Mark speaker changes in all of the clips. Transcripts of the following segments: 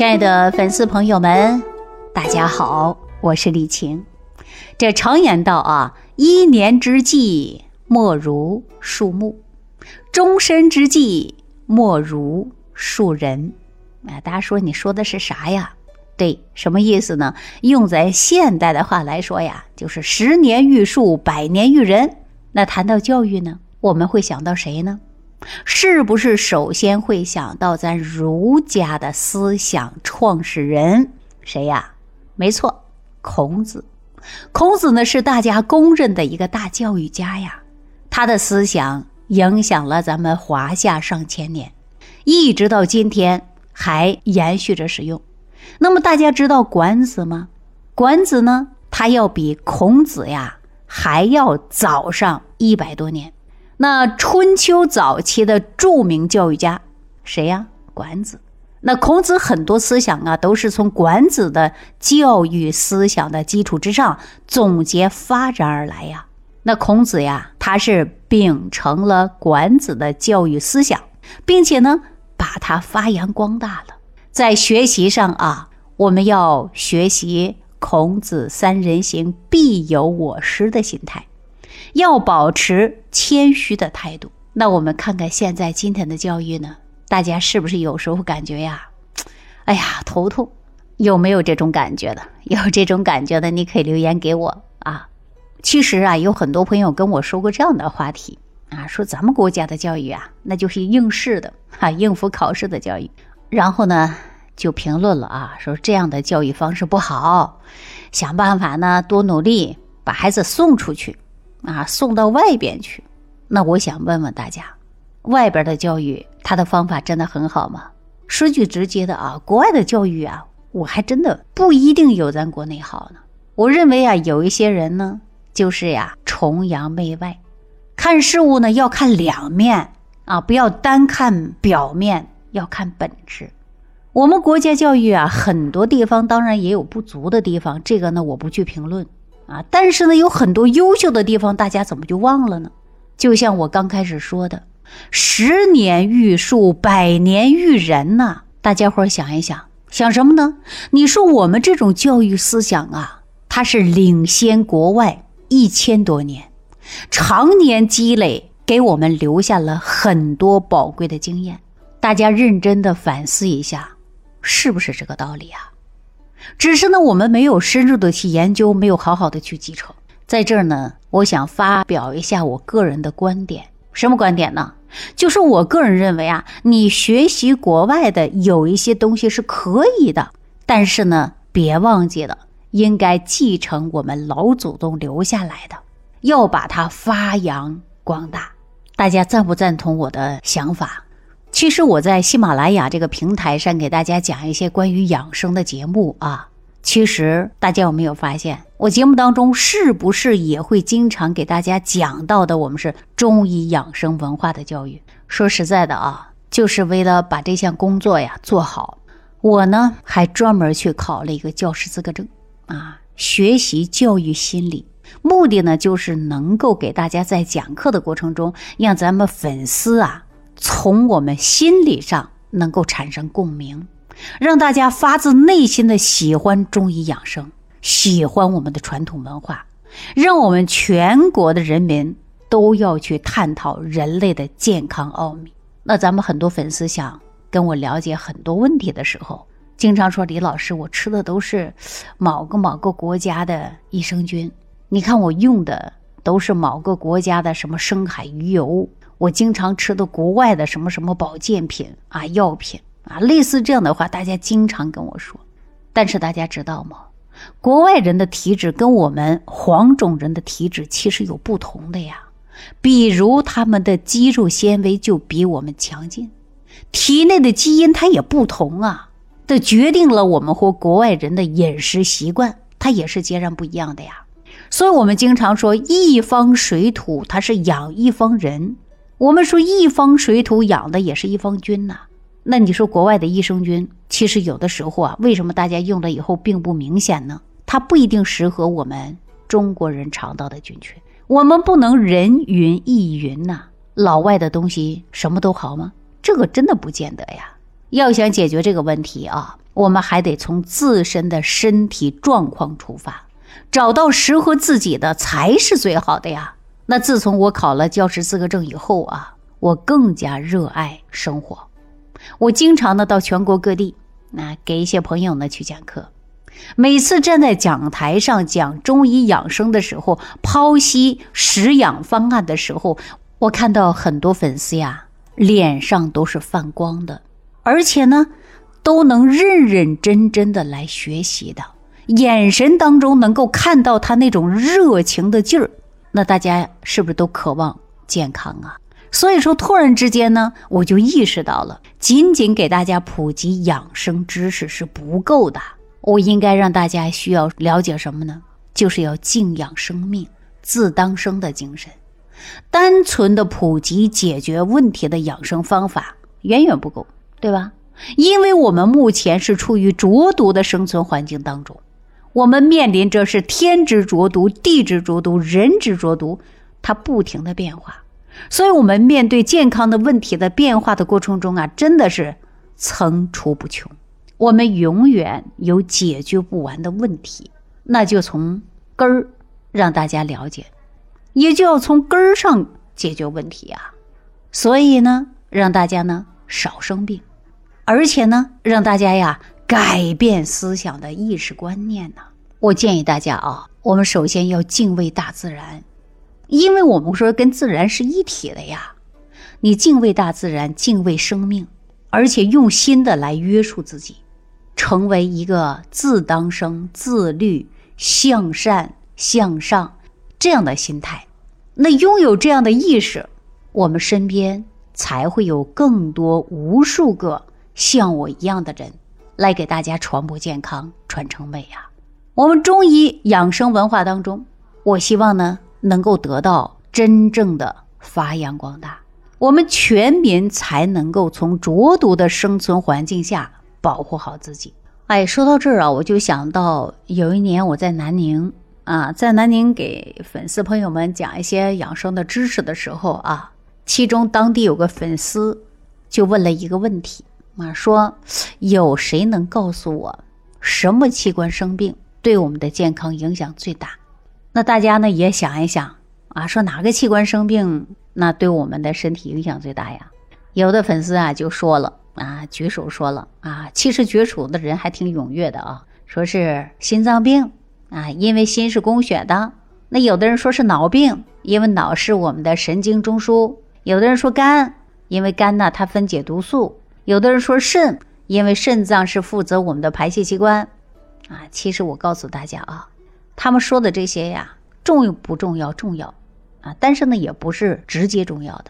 Speaker 1: 亲爱的粉丝朋友们，大家好，我是李晴。这常言道啊，一年之计莫如树木，终身之计莫如树人。啊，大家说你说的是啥呀？对，什么意思呢？用在现代的话来说呀，就是十年育树，百年育人。那谈到教育呢，我们会想到谁呢？是不是首先会想到咱儒家的思想创始人谁呀？没错，孔子。孔子呢是大家公认的一个大教育家呀，他的思想影响了咱们华夏上千年，一直到今天还延续着使用。那么大家知道管子吗？管子呢，他要比孔子呀还要早上一百多年。那春秋早期的著名教育家谁呀？管子。那孔子很多思想啊，都是从管子的教育思想的基础之上总结发展而来呀。那孔子呀，他是秉承了管子的教育思想，并且呢，把它发扬光大了。在学习上啊，我们要学习孔子“三人行，必有我师”的心态。要保持谦虚的态度。那我们看看现在今天的教育呢？大家是不是有时候感觉呀？哎呀，头痛！有没有这种感觉的？有这种感觉的，你可以留言给我啊。其实啊，有很多朋友跟我说过这样的话题啊，说咱们国家的教育啊，那就是应试的哈，应付考试的教育。然后呢，就评论了啊，说这样的教育方式不好，想办法呢，多努力把孩子送出去。啊，送到外边去，那我想问问大家，外边的教育他的方法真的很好吗？说句直接的啊，国外的教育啊，我还真的不一定有咱国内好呢。我认为啊，有一些人呢，就是呀崇洋媚外，看事物呢要看两面啊，不要单看表面，要看本质。我们国家教育啊，很多地方当然也有不足的地方，这个呢我不去评论。啊，但是呢，有很多优秀的地方，大家怎么就忘了呢？就像我刚开始说的，“十年育树，百年育人”呐。大家伙想一想，想什么呢？你说我们这种教育思想啊，它是领先国外一千多年，常年积累，给我们留下了很多宝贵的经验。大家认真的反思一下，是不是这个道理啊？只是呢，我们没有深入的去研究，没有好好的去继承。在这儿呢，我想发表一下我个人的观点。什么观点呢？就是我个人认为啊，你学习国外的有一些东西是可以的，但是呢，别忘记了，应该继承我们老祖宗留下来的，要把它发扬光大。大家赞不赞同我的想法？其实我在喜马拉雅这个平台上给大家讲一些关于养生的节目啊。其实大家有没有发现，我节目当中是不是也会经常给大家讲到的？我们是中医养生文化的教育。说实在的啊，就是为了把这项工作呀做好，我呢还专门去考了一个教师资格证啊，学习教育心理，目的呢就是能够给大家在讲课的过程中，让咱们粉丝啊。从我们心理上能够产生共鸣，让大家发自内心的喜欢中医养生，喜欢我们的传统文化，让我们全国的人民都要去探讨人类的健康奥秘。那咱们很多粉丝想跟我了解很多问题的时候，经常说李老师，我吃的都是某个某个国家的益生菌，你看我用的都是某个国家的什么深海鱼油。我经常吃的国外的什么什么保健品啊、药品啊，类似这样的话，大家经常跟我说。但是大家知道吗？国外人的体质跟我们黄种人的体质其实有不同的呀。比如他们的肌肉纤维就比我们强劲，体内的基因它也不同啊，这决定了我们和国外人的饮食习惯，它也是截然不一样的呀。所以我们经常说，一方水土它是养一方人。我们说一方水土养的也是一方菌呐，那你说国外的益生菌，其实有的时候啊，为什么大家用了以后并不明显呢？它不一定适合我们中国人肠道的菌群。我们不能人云亦云呐，老外的东西什么都好吗？这个真的不见得呀。要想解决这个问题啊，我们还得从自身的身体状况出发，找到适合自己的才是最好的呀。那自从我考了教师资格证以后啊，我更加热爱生活。我经常呢到全国各地，那给一些朋友呢去讲课。每次站在讲台上讲中医养生的时候，剖析食养方案的时候，我看到很多粉丝呀，脸上都是泛光的，而且呢，都能认认真真的来学习的，眼神当中能够看到他那种热情的劲儿。那大家是不是都渴望健康啊？所以说，突然之间呢，我就意识到了，仅仅给大家普及养生知识是不够的。我应该让大家需要了解什么呢？就是要敬仰生命、自当生的精神。单纯的普及解决问题的养生方法远远不够，对吧？因为我们目前是处于浊毒的生存环境当中，我们面临着是天之浊毒、地之浊毒、人之浊毒，它不停的变化。所以，我们面对健康的问题的变化的过程中啊，真的是层出不穷。我们永远有解决不完的问题，那就从根儿让大家了解，也就要从根儿上解决问题啊。所以呢，让大家呢少生病，而且呢，让大家呀改变思想的意识观念呢。我建议大家啊，我们首先要敬畏大自然，因为我们说跟自然是一体的呀。你敬畏大自然，敬畏生命，而且用心的来约束自己。成为一个自当生、自律、向善、向上这样的心态，那拥有这样的意识，我们身边才会有更多无数个像我一样的人来给大家传播健康、传承美呀。我们中医养生文化当中，我希望呢能够得到真正的发扬光大，我们全民才能够从浊毒的生存环境下。保护好自己。哎，说到这儿啊，我就想到有一年我在南宁啊，在南宁给粉丝朋友们讲一些养生的知识的时候啊，其中当地有个粉丝就问了一个问题啊，说有谁能告诉我什么器官生病对我们的健康影响最大？那大家呢也想一想啊，说哪个器官生病那对我们的身体影响最大呀？有的粉丝啊就说了。啊，举手说了啊，其实举手的人还挺踊跃的啊，说是心脏病啊，因为心是供血的；那有的人说是脑病，因为脑是我们的神经中枢；有的人说肝，因为肝呢它分解毒素；有的人说肾，因为肾脏是负责我们的排泄器官。啊，其实我告诉大家啊，他们说的这些呀，重不重要？重要啊，但是呢，也不是直接重要的。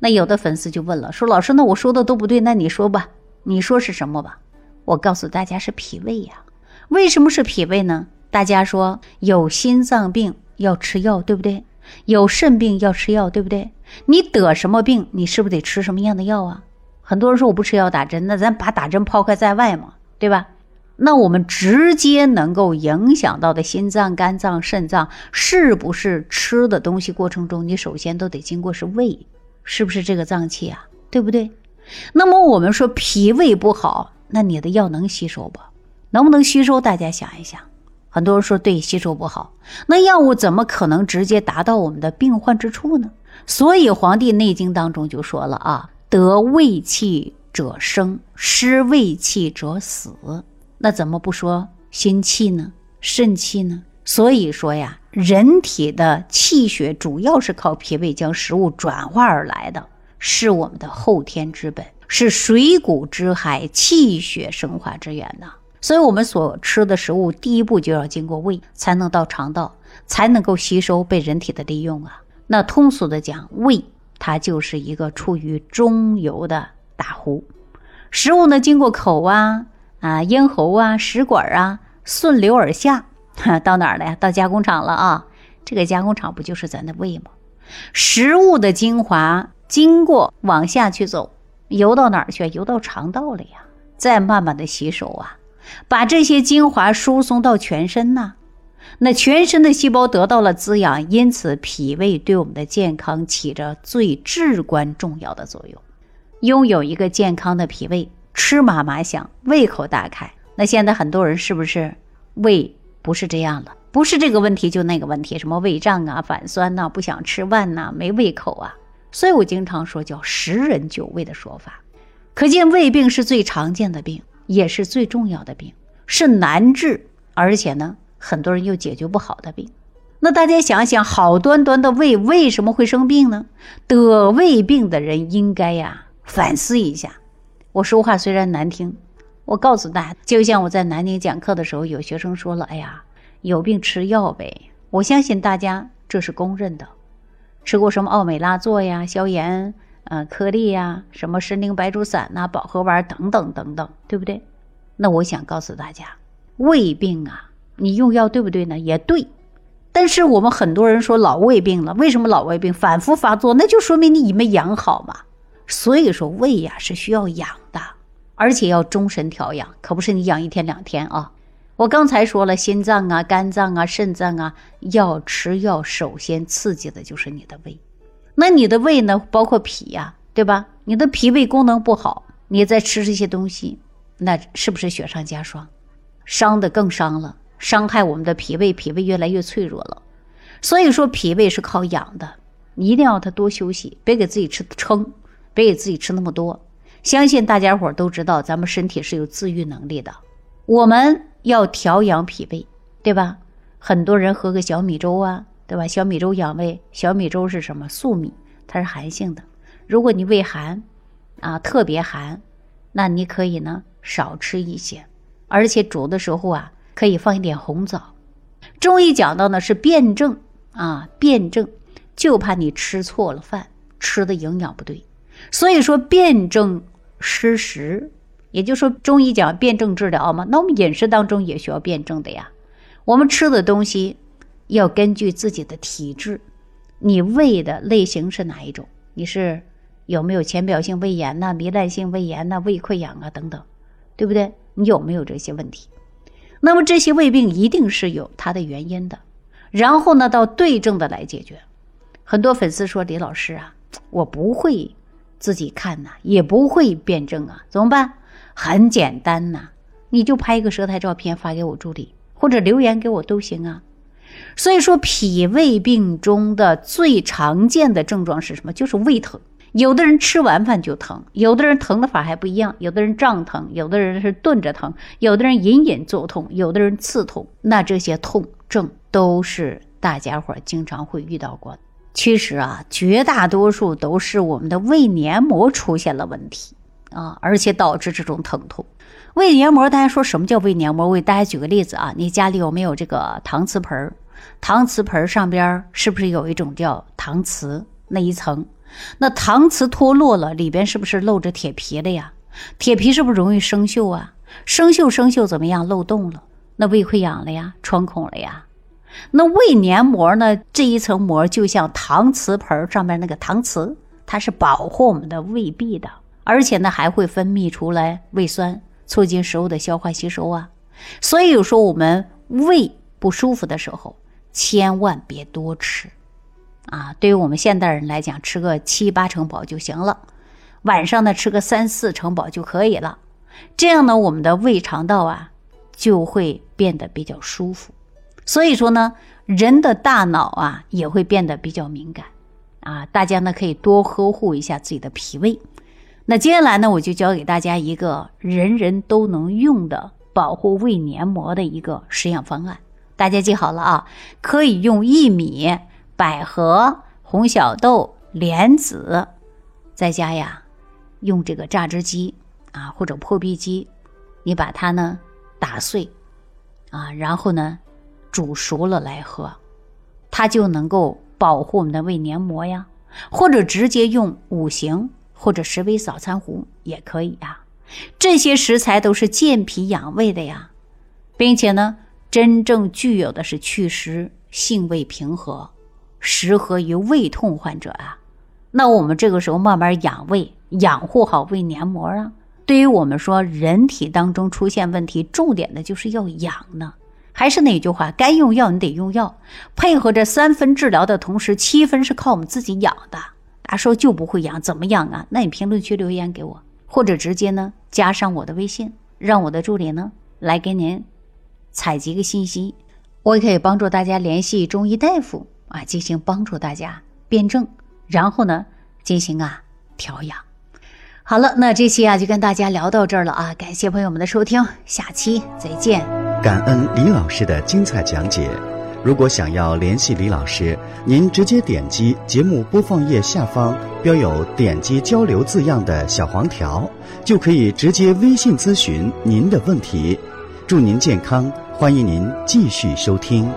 Speaker 1: 那有的粉丝就问了，说老师，那我说的都不对，那你说吧，你说是什么吧？我告诉大家是脾胃呀。为什么是脾胃呢？大家说有心脏病要吃药，对不对？有肾病要吃药，对不对？你得什么病，你是不是得吃什么样的药啊？很多人说我不吃药打针，那咱把打针抛开在外嘛，对吧？那我们直接能够影响到的心脏、肝脏、肾脏，是不是吃的东西过程中，你首先都得经过是胃？是不是这个脏器啊？对不对？那么我们说脾胃不好，那你的药能吸收不？能不能吸收？大家想一想。很多人说对，吸收不好。那药物怎么可能直接达到我们的病患之处呢？所以《黄帝内经》当中就说了啊：“得胃气者生，失胃气者死。”那怎么不说心气呢？肾气呢？所以说呀。人体的气血主要是靠脾胃将食物转化而来的，是我们的后天之本，是水谷之海，气血生化之源呐。所以，我们所吃的食物，第一步就要经过胃，才能到肠道，才能够吸收，被人体的利用啊。那通俗的讲，胃它就是一个处于中游的大湖，食物呢经过口啊啊咽喉啊食管啊顺流而下。到哪儿了呀？到加工厂了啊！这个加工厂不就是咱的胃吗？食物的精华经过往下去走，游到哪儿去？游到肠道了呀！再慢慢的吸收啊，把这些精华输送到全身呐。那全身的细胞得到了滋养，因此脾胃对我们的健康起着最至关重要的作用。拥有一个健康的脾胃，吃嘛嘛香，胃口大开，那现在很多人是不是胃不是这样了？不是这个问题就那个问题，什么胃胀啊、反酸呐、不想吃饭呐、没胃口啊？所以我经常说叫十人九胃的说法。可见胃病是最常见的病，也是最重要的病，是难治，而且呢，很多人又解决不好的病。那大家想想，好端端的胃为什么会生病呢？得胃病的人应该呀反思一下。我说话虽然难听，我告诉大家，就像我在南宁讲课的时候，有学生说了：“哎呀，有病吃药呗。”我相信大家这是公认的，吃过什么奥美拉唑呀、消炎。呃，颗粒呀，什么参苓白术散呐，保和丸等等等等，对不对？那我想告诉大家，胃病啊，你用药对不对呢？也对。但是我们很多人说老胃病了，为什么老胃病反复发作？那就说明你没养好嘛。所以说胃呀是需要养的，而且要终身调养，可不是你养一天两天啊。我刚才说了，心脏啊、肝脏啊、肾脏啊，要吃药，首先刺激的就是你的胃。那你的胃呢？包括脾呀，对吧？你的脾胃功能不好，你再吃这些东西，那是不是雪上加霜？伤的更伤了，伤害我们的脾胃，脾胃越来越脆弱了。所以说，脾胃是靠养的，一定要他多休息，别给自己吃撑，别给自己吃那么多。相信大家伙都知道，咱们身体是有自愈能力的，我们要调养脾胃，对吧？很多人喝个小米粥啊。对吧？小米粥养胃，小米粥是什么？粟米，它是寒性的。如果你胃寒，啊，特别寒，那你可以呢少吃一些，而且煮的时候啊，可以放一点红枣。中医讲到呢是辩证啊，辩证，就怕你吃错了饭，吃的营养不对。所以说辩证施食，也就是说中医讲辩证治疗嘛。那我们饮食当中也需要辩证的呀，我们吃的东西。要根据自己的体质，你胃的类型是哪一种？你是有没有浅表性胃炎呐、糜烂性胃炎呐、胃溃疡啊等等，对不对？你有没有这些问题？那么这些胃病一定是有它的原因的，然后呢，到对症的来解决。很多粉丝说：“李老师啊，我不会自己看呐，也不会辩证啊，怎么办？很简单呐，你就拍一个舌苔照片发给我助理，或者留言给我都行啊。”所以说，脾胃病中的最常见的症状是什么？就是胃疼。有的人吃完饭就疼，有的人疼的法还不一样。有的人胀疼，有的人是顿着疼，有的人隐隐作痛，有的人刺痛。那这些痛症都是大家伙经常会遇到过的。其实啊，绝大多数都是我们的胃黏膜出现了问题啊，而且导致这种疼痛。胃黏膜，大家说什么叫胃黏膜？我给大家举个例子啊，你家里有没有这个搪瓷盆儿？搪瓷盆儿上边是不是有一种叫搪瓷那一层？那搪瓷脱落了，里边是不是露着铁皮了呀？铁皮是不是容易生锈啊？生锈生锈怎么样？漏洞了，那胃溃疡了呀，穿孔了呀？那胃黏膜呢？这一层膜就像搪瓷盆上面那个搪瓷，它是保护我们的胃壁的，而且呢还会分泌出来胃酸。促进食物的消化吸收啊，所以有时候我们胃不舒服的时候，千万别多吃啊。对于我们现代人来讲，吃个七八成饱就行了，晚上呢吃个三四成饱就可以了。这样呢，我们的胃肠道啊就会变得比较舒服。所以说呢，人的大脑啊也会变得比较敏感啊。大家呢可以多呵护一下自己的脾胃。那接下来呢，我就教给大家一个人人都能用的保护胃黏膜的一个实验方案。大家记好了啊，可以用薏米、百合、红小豆、莲子，在家呀，用这个榨汁机啊或者破壁机，你把它呢打碎啊，然后呢煮熟了来喝，它就能够保护我们的胃黏膜呀。或者直接用五行。或者十味早餐壶也可以呀，这些食材都是健脾养胃的呀，并且呢，真正具有的是祛湿、性味平和，适合于胃痛患者啊。那我们这个时候慢慢养胃，养护好胃黏膜啊。对于我们说人体当中出现问题，重点的就是要养呢。还是那句话，该用药你得用药，配合着三分治疗的同时，七分是靠我们自己养的。他说就不会养，怎么养啊？那你评论区留言给我，或者直接呢加上我的微信，让我的助理呢来给您采集个信息，我也可以帮助大家联系中医大夫啊，进行帮助大家辩证，然后呢进行啊调养。好了，那这期啊就跟大家聊到这儿了啊，感谢朋友们的收听，下期再见。
Speaker 2: 感恩李老师的精彩讲解。如果想要联系李老师，您直接点击节目播放页下方标有“点击交流”字样的小黄条，就可以直接微信咨询您的问题。祝您健康，欢迎您继续收听。